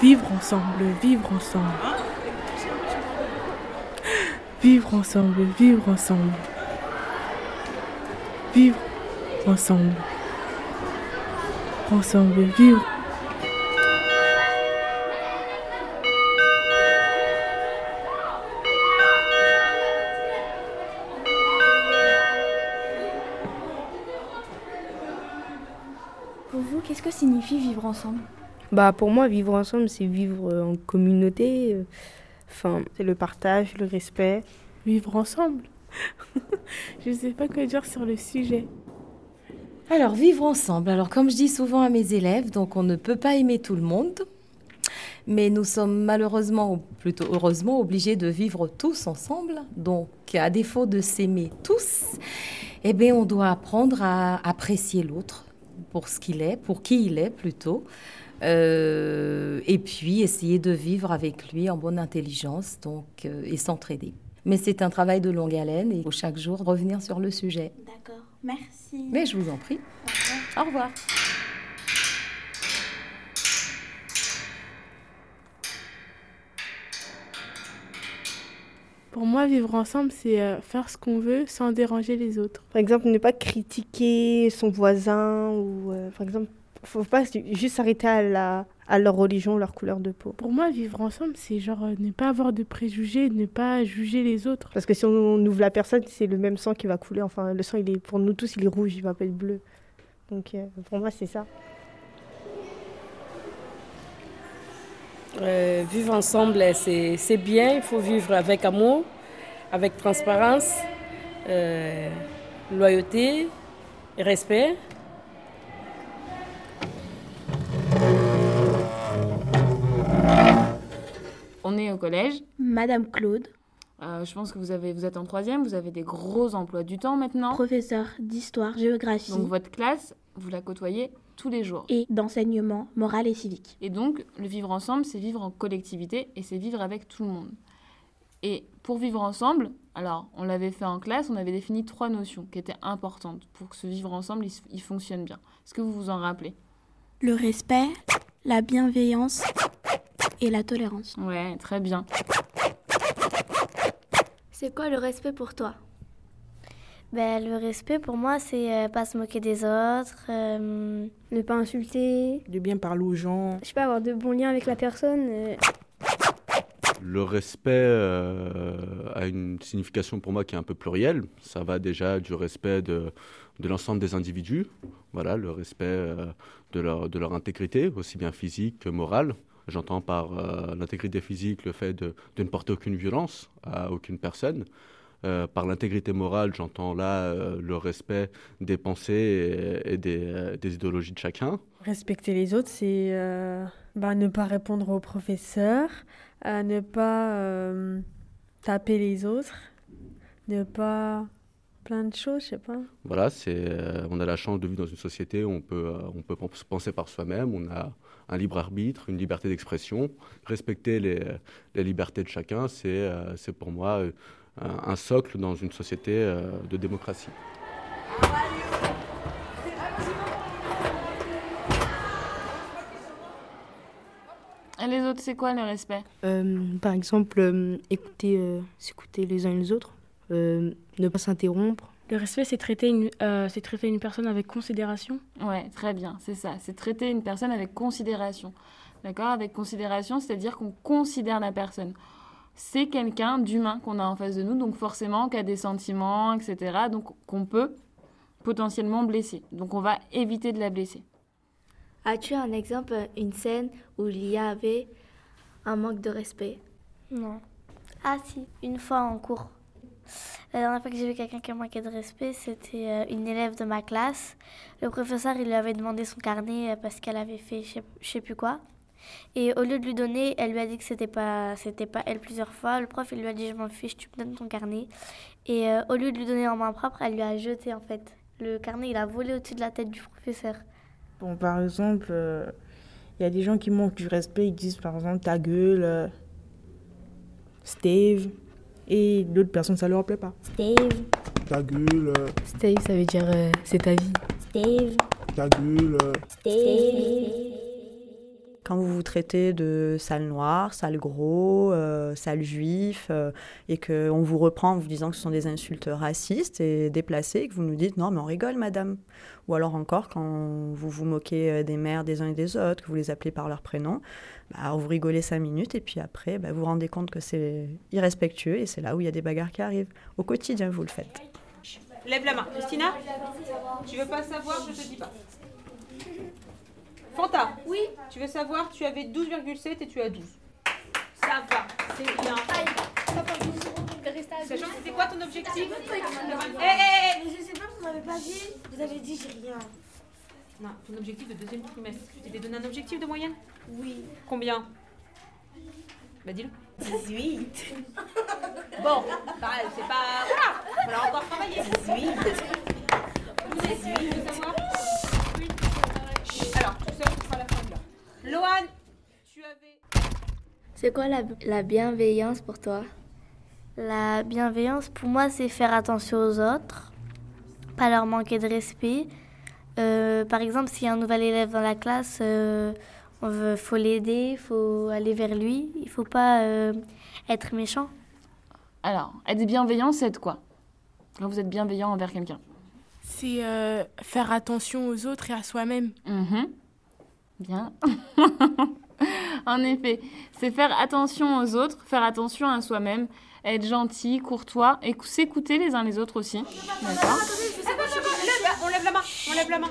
Vivre ensemble, vivre ensemble. Vivre ensemble, vivre ensemble. Vivre ensemble. Ensemble, vivre. Pour vous, qu'est-ce que signifie vivre ensemble? Bah pour moi, vivre ensemble, c'est vivre euh, en communauté. euh, Enfin, C'est le partage, le respect. Vivre ensemble. Je ne sais pas quoi dire sur le sujet. Alors, vivre ensemble. Alors, comme je dis souvent à mes élèves, donc on ne peut pas aimer tout le monde, mais nous sommes malheureusement, ou plutôt heureusement, obligés de vivre tous ensemble. Donc, à défaut de s'aimer tous, eh bien, on doit apprendre à apprécier l'autre pour ce qu'il est, pour qui il est plutôt. Euh, et puis essayer de vivre avec lui en bonne intelligence donc, euh, et s'entraider. Mais c'est un travail de longue haleine et il faut chaque jour revenir sur le sujet. D'accord, merci. Mais je vous en prie. Au revoir. Pour moi, vivre ensemble, c'est euh, faire ce qu'on veut sans déranger les autres. Par exemple, ne pas critiquer son voisin ou, euh, par exemple, faut pas juste s'arrêter à, la, à leur religion, leur couleur de peau. Pour moi, vivre ensemble, c'est genre euh, ne pas avoir de préjugés, ne pas juger les autres. Parce que si on ouvre la personne, c'est le même sang qui va couler. Enfin, le sang, il est, pour nous tous, il est rouge, il va pas être bleu. Donc, euh, pour moi, c'est ça. Euh, vivre ensemble, c'est c'est bien. Il faut vivre avec amour, avec transparence, euh, loyauté, et respect. On est au collège. Madame Claude, Euh, je pense que vous, avez, vous êtes en troisième, vous avez des gros emplois du temps maintenant. professeur d'histoire, géographie Donc votre classe, vous la côtoyez tous les jours. et d'enseignement moral et civique. Et donc, le vivre ensemble, c'est vivre en collectivité et c'est vivre avec tout le monde. Et pour vivre ensemble, alors, on l'avait fait en classe, on avait défini trois notions qui étaient importantes pour que ce vivre ensemble, il, il fonctionne bien. Est-ce que vous vous en rappelez? Le respect, la bienveillance et la tolérance. Ouais, très bien. C'est quoi le respect pour toi? Ben, Le respect pour moi, c'est euh, pas se moquer des autres, euh, ne pas insulter, de bien parler aux gens. je sais pas, avoir de bons liens avec la personne. euh. Le respect euh, a une signification pour moi qui est un peu plurielle. Ça va déjà du respect de, de l'ensemble des individus, voilà, le respect euh, de, leur, de leur intégrité, aussi bien physique que morale. J'entends par euh, l'intégrité physique le fait de, de ne porter aucune violence à aucune personne. Euh, par l'intégrité morale, j'entends là euh, le respect des pensées et, et des, des idéologies de chacun. Respecter les autres, c'est bah, ne pas répondre aux professeurs, ne pas taper les autres, ne pas... plein de choses, je sais pas. Voilà, c'est, euh, on a la chance de vivre dans une société où on peut, euh, on peut pen- penser par soi-même, on a un libre arbitre, une liberté d'expression. Respecter les, les libertés de chacun, c'est, euh, c'est pour moi euh, un, socle dans une société euh, de démocratie. Et les autres, c'est quoi le respect? Euh, par exemple, euh, écouter, euh, s'écouter les uns les autres, euh, ne pas s'interrompre. Le respect, c'est traiter, une, euh, c'est traiter une personne avec considération. Ouais, très bien, c'est ça. C'est traiter une personne avec considération. D'accord? Avec considération, c'est-à-dire qu'on considère la personne. C'est quelqu'un d'humain qu'on a en face de nous, donc forcément, qui a des sentiments, etc. Donc qu'on peut potentiellement blesser. Donc on va éviter de la blesser. As-tu un exemple, une scène où il y avait un manque de respect? Non. Ah si, une fois en cours. La dernière fois que j'ai vu quelqu'un qui manquait de respect, c'était euh, une élève de ma classe. Le professeur, il lui avait demandé son carnet euh, parce qu'elle avait fait je sais, sais plus quoi. Et au lieu de lui donner, elle lui a dit que c'était pas, c'était pas elle plusieurs fois. Le prof, il lui a dit je m'en fiche, tu me donnes ton carnet. Et euh, au lieu de lui donner en main propre, elle lui a jeté en fait. Le carnet, il a volé au-dessus de la tête du professeur. Bon, par exemple, il y a des gens qui manquent du respect, ils disent par exemple ta gueule, Steve, et d'autres personnes, ça leur plaît pas. Steve, Ta gueule, Stay, ça veut dire euh, c'est ta vie. Steve, ta gueule. Steve. Quand vous vous traitez de sale noir, sale gros, euh, sale juif, euh, et qu'on vous reprend en vous disant que ce sont des insultes racistes et déplacées, et que vous nous dites non mais on rigole madame. Ou alors encore quand vous vous moquez euh, des mères des uns et des autres, que vous les appelez par leur prénom, bah, vous rigolez cinq minutes et puis après bah, vous vous rendez compte que c'est irrespectueux et c'est là où il y a des bagarres qui arrivent. Au quotidien vous le faites. Lève la main. Christina Tu veux pas savoir, je te dis pas. Fanta Oui. Tu veux savoir, tu avais 12,7 et tu as 12. Ça va, c'est bien. Sachant que c'était quoi ton objectif Eh, eh, eh Je sais pas, vous m'avez pas dit. Vous avez dit j'ai rien. Non, ton objectif de deuxième trimestre. Tu t'étais donné un objectif de moyenne? Oui. Combien? Bah dis-le. 18. Bon, bah, c'est pas. Voilà, on va encore travailler. 18. 18. C'est quoi la, la bienveillance pour toi? La bienveillance, pour moi, c'est faire attention aux autres, pas leur manquer de respect. Euh, par exemple, s'il y a un nouvel élève dans la classe, euh, on veut, faut l'aider, il faut aller vers lui, il faut pas euh, être méchant. Alors, être bienveillant, c'est être quoi? Quand vous êtes bienveillant envers quelqu'un C'est euh, faire attention aux autres et à soi-même. Mhm. Bien. en effet, c'est faire attention aux autres, faire attention à soi-même, être gentil, courtois et s'écouter les uns les autres aussi. D'accord On lève la main, on lève la main.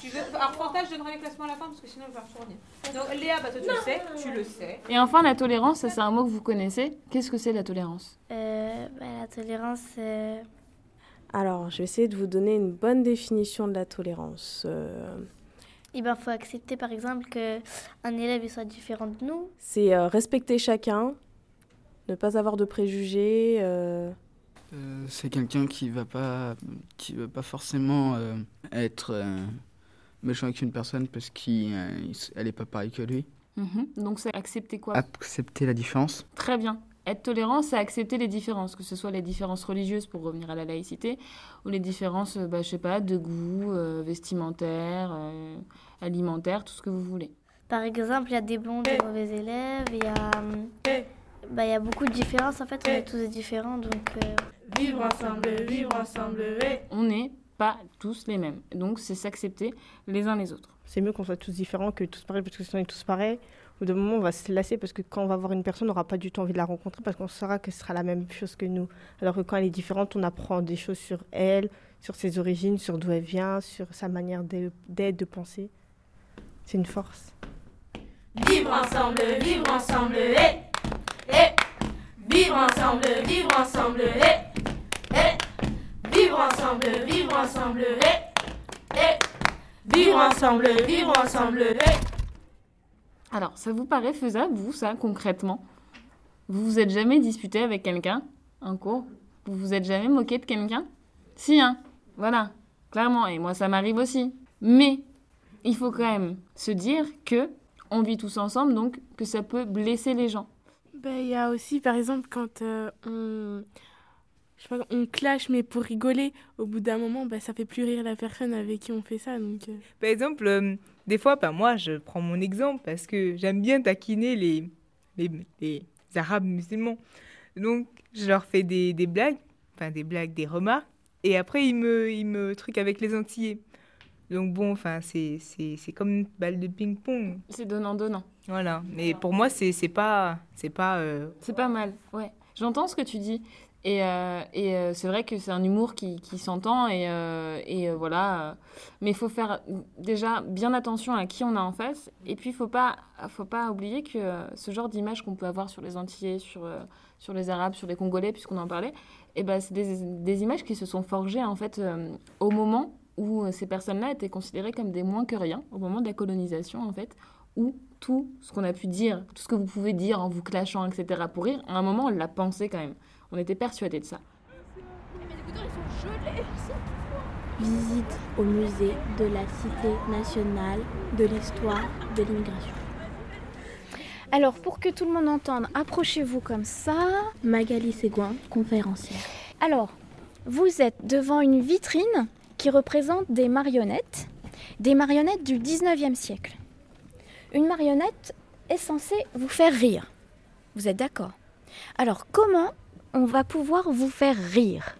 Tu veux... Alors, Fanta, je donnerai les classements à la fin parce que sinon, je vais retourner. Donc, Léa, bah, toi, tu le sais, tu le sais. Et enfin, la tolérance, ça c'est un mot que vous connaissez. Qu'est-ce que c'est la tolérance? Euh, bah, la tolérance, euh, Alors, je vais essayer de vous donner une bonne définition de la tolérance. Euh, il ben, faut accepter par exemple qu'un élève il soit différent de nous. c'est euh, respecter chacun, ne pas avoir de préjugés. euh, Euh, c'est quelqu'un qui va pas qui va pas forcément euh, être euh, méchant avec une personne parce qu'elle est pas pareille que lui. Mhm. Donc c'est accepter quoi? Accepter la différence. Très bien. Être tolérant, c'est accepter les différences, que ce soit les différences religieuses pour revenir à la laïcité, ou les différences, euh, bah, je sais pas, de goût, euh, vestimentaire, euh, alimentaire, tout ce que vous voulez. Par exemple, il y a des bons, des mauvais élèves, il y a, bah, il y a beaucoup de différences en fait, on est tous différents donc. euh, Vivre ensemble, vivre ensemble. On n'est pas tous les mêmes. Donc c'est s'accepter les uns les autres. C'est mieux qu'on soit tous différents que tous pareils, parce que si on est tous pareils, au bout d'un moment, on va se lasser, parce que quand on va voir une personne, on n'aura pas du tout envie de la rencontrer, parce qu'on saura que ce sera la même chose que nous. Alors que quand elle est différente, on apprend des choses sur elle, sur ses origines, sur d'où elle vient, sur sa manière d'être, de penser. C'est une force. Vivre ensemble, vivre ensemble, eh, eh. Vivre ensemble, vivre ensemble, eh, eh. Vivre ensemble, vivre ensemble. Vivre ensemble, vivre ensemble. Alors, ça vous paraît faisable, vous, ça, concrètement? Vous vous êtes jamais disputé avec quelqu'un en cours? Vous vous êtes jamais moqué de quelqu'un? Si, hein Voilà, clairement. Et moi, ça m'arrive aussi. Mais il faut quand même se dire que on vit tous ensemble, donc que ça peut blesser les gens. Ben, il y a aussi, par exemple, quand euh, on, je sais pas, on clash, mais pour rigoler, au bout d'un moment, ben, ça fait plus rire la personne avec qui on fait ça. Donc, euh, Par exemple, euh, des fois, ben, moi, je prends mon exemple parce que j'aime bien taquiner les, les, les Arabes musulmans. Donc, je leur fais des, des blagues, enfin des blagues, des remarques, et après, ils me, ils me truquent avec les Antillais. Donc, bon, enfin, c'est c'est- c'est comme une balle de ping-pong. C'est donnant-donnant. Voilà. Mais pour moi, c'est c'est pas. C'est pas. euh, C'est pas mal, ouais. J'entends ce que tu dis. Et, euh, euh, c'est vrai que c'est un humour qui, s'entend. Et, euh, voilà. Mais il faut faire déjà bien attention à qui on a en face. Et puis, il faut pas, faut pas oublier que ce genre d'image qu'on peut avoir sur les Antillais, sur, les Arabes, sur les Congolais, puisqu'on en parlait, et ben, c'est des, images qui se sont forgées en fait, au moment où ces personnes-là étaient considérées comme des moins que rien, au moment de la colonisation en fait, où tout ce qu'on a pu dire, tout ce que vous pouvez dire en vous clashant, etc., pour rire, à un moment, on l'a pensé quand même. On était persuadés de ça. Visite au musée de la Cité nationale de l'histoire de l'immigration. Alors, pour que tout le monde entende, approchez-vous comme ça. Magali Séguin, conférencière. Alors, vous êtes devant une vitrine qui représente des marionnettes, des marionnettes du 19e siècle. Une marionnette est censée vous faire rire. Vous êtes d'accord? Alors comment on va pouvoir vous faire rire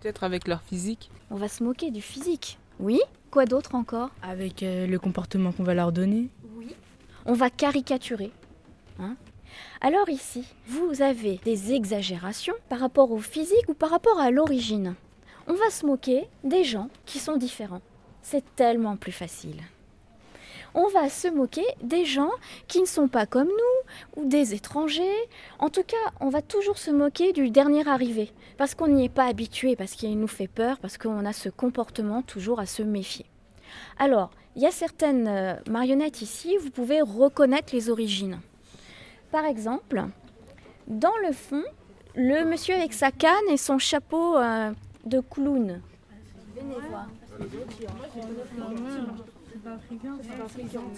Peut-être avec leur physique. On va se moquer du physique. Oui Quoi d'autre encore? Avec euh, le comportement qu'on va leur donner. Oui. On va caricaturer. Hein Alors ici, vous avez des exagérations par rapport au physique ou par rapport à l'origine. On va se moquer des gens qui sont différents. C'est tellement plus facile on va se moquer des gens qui ne sont pas comme nous ou des étrangers. En tout cas, on va toujours se moquer du dernier arrivé parce qu'on n'y est pas habitué, parce qu'il nous fait peur, parce qu'on a ce comportement toujours à se méfier. Alors, il y a certaines euh, marionnettes ici, vous pouvez reconnaître les origines. Par exemple, dans le fond, le monsieur avec sa canne et son chapeau euh, de clown. Venez voir.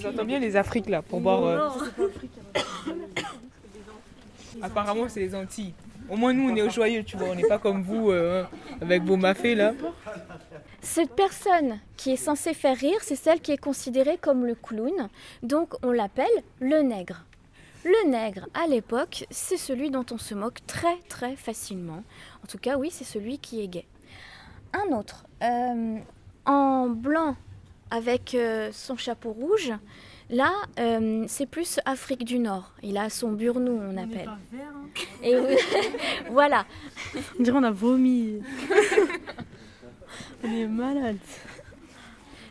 J'entends bien les Afriques là pour voir. euh, Apparemment, c'est les Antilles. Au moins, nous, on est au joyeux, tu vois. On n'est pas comme vous euh, avec vos mafés là. Cette personne qui est censée faire rire, c'est celle qui est considérée comme le clown. Donc on l'appelle le nègre. Le nègre, à l'époque, c'est celui dont on se moque très très facilement. En tout cas, oui, c'est celui qui est gay. Un autre, euh, en blanc avec euh, son chapeau rouge, là, euh, c'est plus Afrique du Nord. Il a son burnou, on appelle. Et oui, voilà. On dirait on a vomi. on est malade.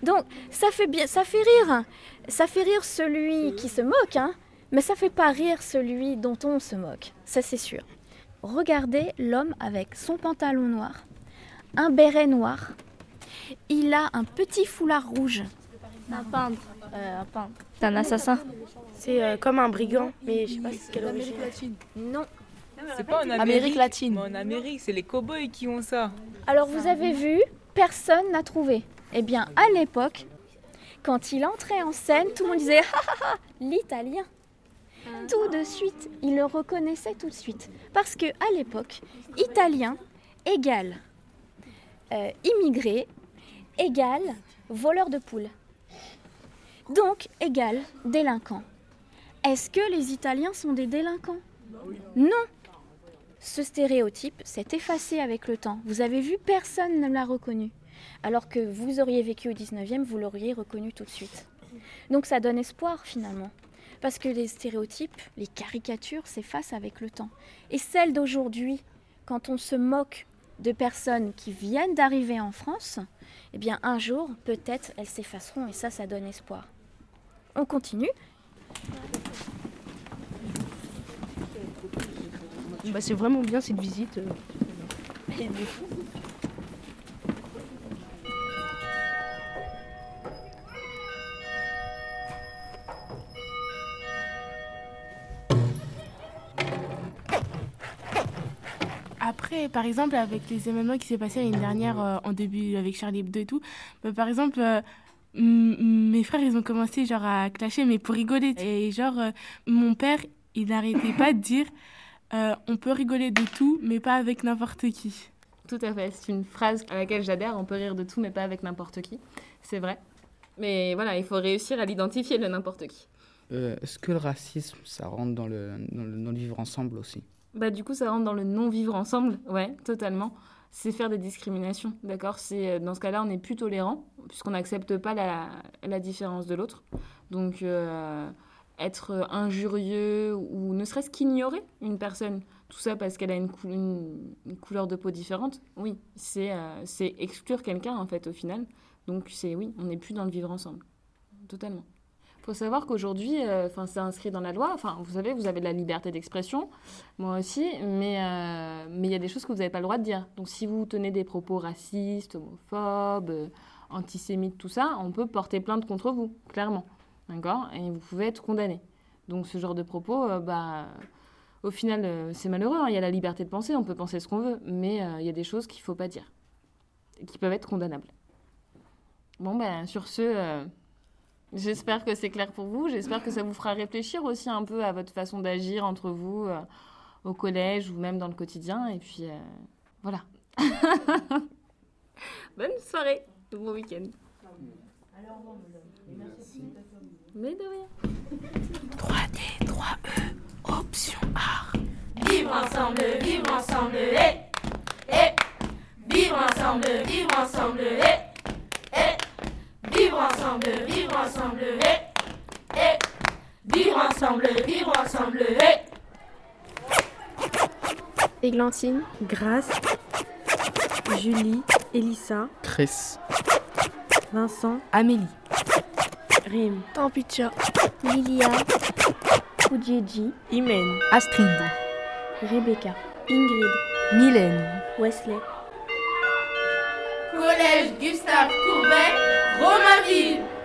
Donc ça fait bien, ça fait rire, ça fait rire celui qui se moque, hein, mais ça fait pas rire celui dont on se moque, ça c'est sûr. Regardez l'homme avec son pantalon noir, un béret noir, il a un petit foulard rouge. Un peintre. Euh, un peintre. C'est un assassin. C'est euh, comme un brigand, mais je sais pas c'est quelle origine. Non. C'est pas en Amérique, Amérique latine. mais en Amérique, c'est les cow-boys qui ont ça. Alors vous avez vu, personne n'a trouvé. Eh bien, à l'époque, quand il entrait en scène, tout le monde disait Ah, ah, ah, l'italien. Tout de suite, il le reconnaissait tout de suite. Parce que à l'époque, italien égale euh, immigré égale voleur de poules. Donc égale délinquant. Est-ce que les Italiens sont des délinquants? Non. Ce stéréotype s'est effacé avec le temps. Vous avez vu, personne ne l'a reconnu. Alors que vous auriez vécu au 19e, vous l'auriez reconnu tout de suite. Donc ça donne espoir finalement. Parce que les stéréotypes, les caricatures s'effacent avec le temps. Et celles d'aujourd'hui, quand on se moque de personnes qui viennent d'arriver en France, eh bien un jour, peut-être, elles s'effaceront et ça, ça donne espoir. On continue. Bah, c'est vraiment bien cette visite. Par exemple, avec les événements qui s'est passé l'année dernière euh, en début avec Charlie Hebdo et tout, bah, par exemple, euh, mes frères, ils ont commencé genre à clasher, mais pour rigoler. Et genre, euh, mon père, il n'arrêtait pas de dire, euh, on peut rigoler de tout, mais pas avec n'importe qui. Tout à fait, c'est une phrase à laquelle j'adhère. On peut rire de tout, mais pas avec n'importe qui. C'est vrai. Mais voilà, il faut réussir à l'identifier, le n'importe qui. Euh, Est-ce que le racisme, ça rentre dans le, dans le, dans le vivre ensemble aussi? Bah, du coup, ça rentre dans le non-vivre ensemble. Ouais, totalement. C'est faire des discriminations, d'accord? C'est euh, Dans ce cas-là, on n'est plus tolérant, puisqu'on n'accepte pas la, différence de l'autre. Donc, euh, être injurieux ou ne serait-ce qu'ignorer une personne, tout ça parce qu'elle a une, cou- une- une couleur de peau différente, oui, c'est euh, exclure quelqu'un, en fait, au final. Donc, c'est oui, on n'est plus dans le vivre ensemble. Totalement. Faut savoir qu'aujourd'hui, euh, enfin, c'est inscrit dans la loi. Enfin, vous savez, vous avez de la liberté d'expression, moi aussi, mais euh, mais il y a des choses que vous n'avez pas le droit de dire. Donc, si vous tenez des propos racistes, homophobes, euh, antisémites, tout ça, on peut porter plainte contre vous, clairement, d'accord? Et vous pouvez être condamné. Donc, ce genre de propos, bah, au final, c'est malheureux. hein. Il y a la liberté de penser, on peut penser ce qu'on veut, mais il y a des choses qu'il faut pas dire, qui peuvent être condamnables. Bon, ben, sur ce, j'espère que c'est clair pour vous. J'espère que ça vous fera réfléchir aussi un peu à votre façon d'agir entre vous euh, au collège ou même dans le quotidien. Et puis, euh, voilà. Bonne soirée, bon week-end. Merci. Mais de rien. 3D, 3E, option art. Vivre ensemble, vivre ensemble, eh, eh. Vivre ensemble, vivre ensemble, eh, eh. Vivre ensemble, vivre ensemble, eh, eh. Vivre ensemble, vivre ensemble, eh. Églantine, Grace, Julie, Elissa, Chris, Vincent, Amélie, Rim, Tampicha, Lilia, Oudjedji, Imen, Astrid, Rebecca, Ingrid, Mylène, Wesley. Collège Gustave Courbet, Romainville.